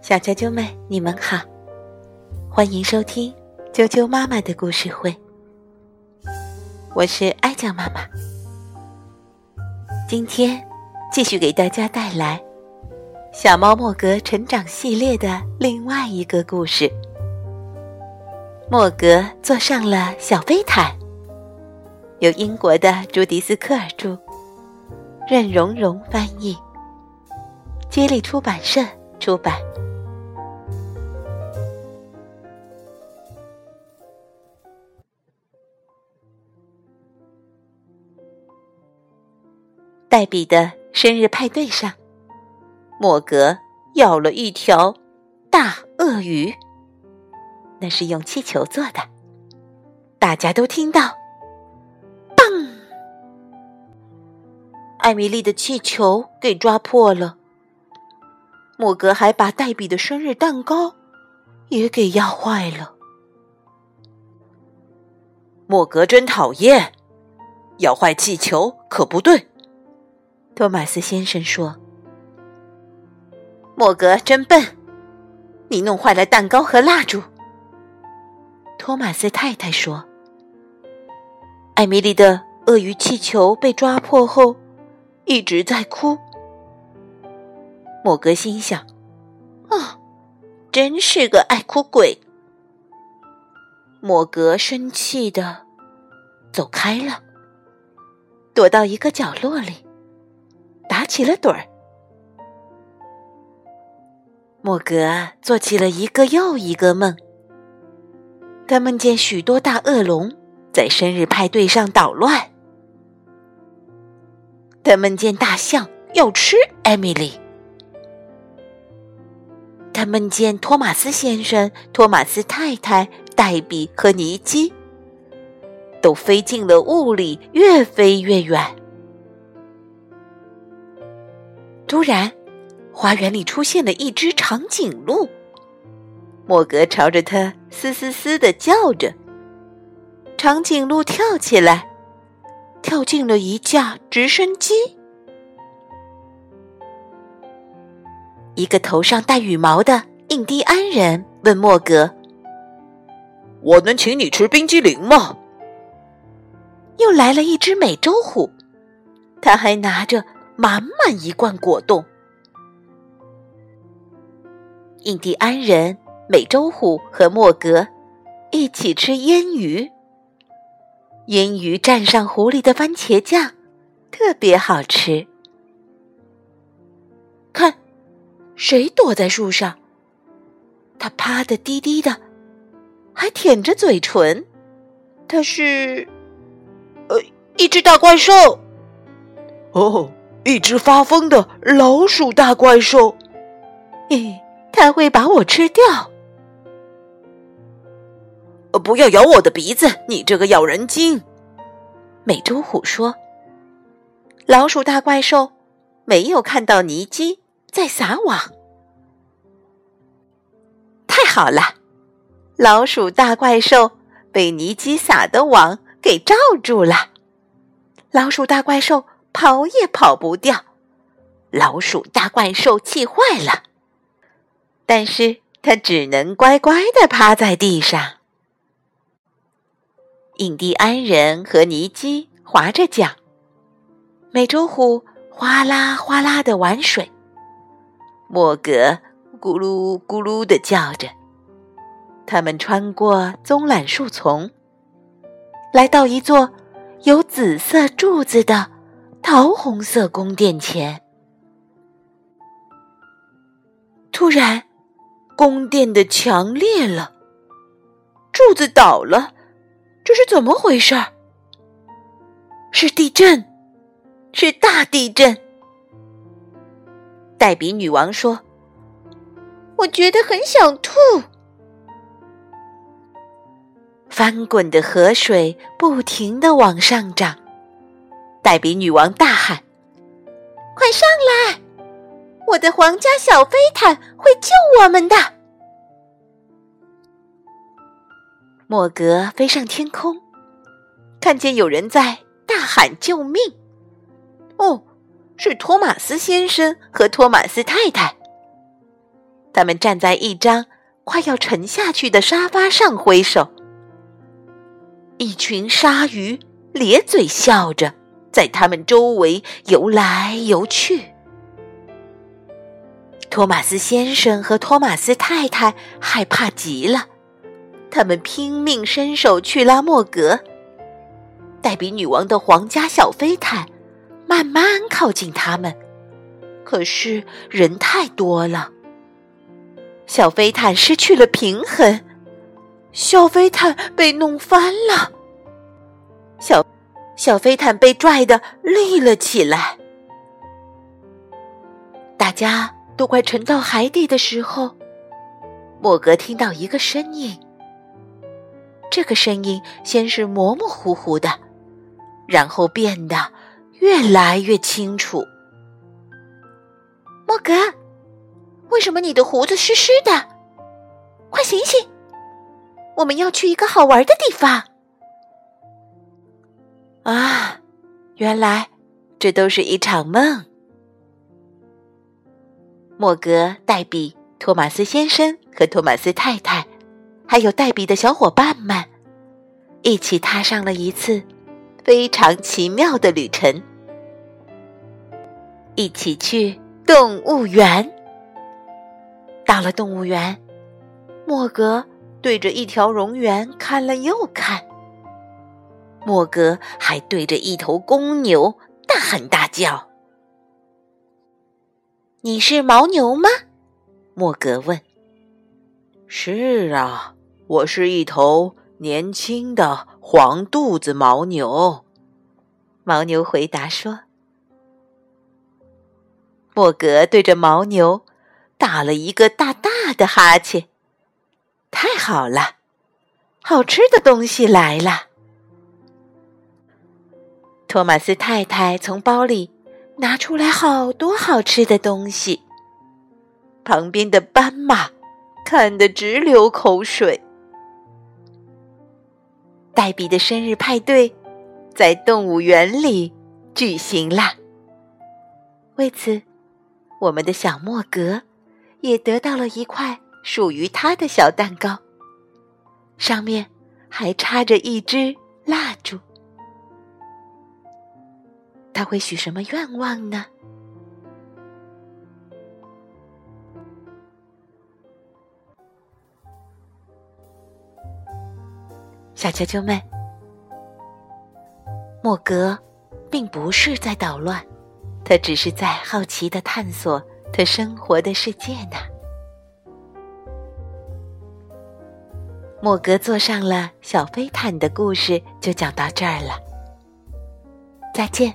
小啾啾们，你们好，欢迎收听啾啾妈妈的故事会。我是爱酱妈妈，今天继续给大家带来《小猫莫格成长系列》的另外一个故事。莫格坐上了小飞毯，由英国的朱迪斯·科尔著，任蓉蓉翻译，接力出版社出版。黛比的生日派对上，莫格咬了一条大鳄鱼。那是用气球做的，大家都听到“嘣”，艾米丽的气球给抓破了。莫格还把黛比的生日蛋糕也给压坏了。莫格真讨厌，咬坏气球可不对。托马斯先生说：“莫格真笨，你弄坏了蛋糕和蜡烛。”托马斯太太说：“艾米丽的鳄鱼气球被抓破后，一直在哭。”莫格心想：“啊，真是个爱哭鬼。”莫格生气的走开了，躲到一个角落里。打起了盹儿。莫格做起了一个又一个梦。他梦见许多大恶龙在生日派对上捣乱。他梦见大象要吃艾米丽。他梦见托马斯先生、托马斯太太、黛比和尼基都飞进了雾里，越飞越远。突然，花园里出现了一只长颈鹿。莫格朝着它“嘶嘶嘶”的叫着。长颈鹿跳起来，跳进了一架直升机。一个头上戴羽毛的印第安人问莫格：“我能请你吃冰激凌吗？”又来了一只美洲虎，他还拿着。满满一罐果冻。印第安人、美洲虎和莫格一起吃腌鱼。腌鱼蘸上狐狸的番茄酱，特别好吃。看，谁躲在树上？他趴的低低的，还舔着嘴唇。他是，呃，一只大怪兽。哦。一只发疯的老鼠大怪兽，嘿，它会把我吃掉！不要咬我的鼻子，你这个咬人精！美洲虎说：“老鼠大怪兽没有看到尼基在撒网。”太好了，老鼠大怪兽被尼基撒的网给罩住了。老鼠大怪兽。跑也跑不掉，老鼠大怪兽气坏了，但是他只能乖乖的趴在地上。印第安人和尼基划着桨，美洲虎哗啦哗啦的玩水，莫格咕噜咕噜的叫着。他们穿过棕榈树丛，来到一座有紫色柱子的。桃红色宫殿前，突然，宫殿的墙裂了，柱子倒了，这是怎么回事？是地震，是大地震。黛比女王说：“我觉得很想吐。”翻滚的河水不停的往上涨。黛比女王大喊：“快上来！我的皇家小飞毯会救我们的。”莫格飞上天空，看见有人在大喊救命。哦，是托马斯先生和托马斯太太。他们站在一张快要沉下去的沙发上挥手。一群鲨鱼咧嘴笑着，在他们周围游来游去。托马斯先生和托马斯太太害怕极了，他们拼命伸手去拉莫格。黛比女王的皇家小飞毯慢慢靠近他们，可是人太多了，小飞毯失去了平衡，小飞毯被弄翻了，小小飞毯被拽的立了起来，大家。都快沉到海底的时候，莫格听到一个声音。这个声音先是模模糊糊的，然后变得越来越清楚。莫格，为什么你的胡子湿湿的？快醒醒，我们要去一个好玩的地方。啊，原来这都是一场梦。莫格、黛比、托马斯先生和托马斯太太，还有黛比的小伙伴们，一起踏上了一次非常奇妙的旅程，一起去动物园。到了动物园，莫格对着一条蝾螈看了又看，莫格还对着一头公牛大喊大叫。你是牦牛吗？莫格问。是啊，我是一头年轻的黄肚子牦牛。牦牛回答说。莫格对着牦牛打了一个大大的哈欠。太好了，好吃的东西来了。托马斯太太从包里。拿出来好多好吃的东西。旁边的斑马看得直流口水。黛比的生日派对在动物园里举行了。为此，我们的小莫格也得到了一块属于他的小蛋糕，上面还插着一支蜡烛。他会许什么愿望呢？小球球们，莫格并不是在捣乱，他只是在好奇的探索他生活的世界呢。莫格坐上了小飞毯的故事就讲到这儿了，再见。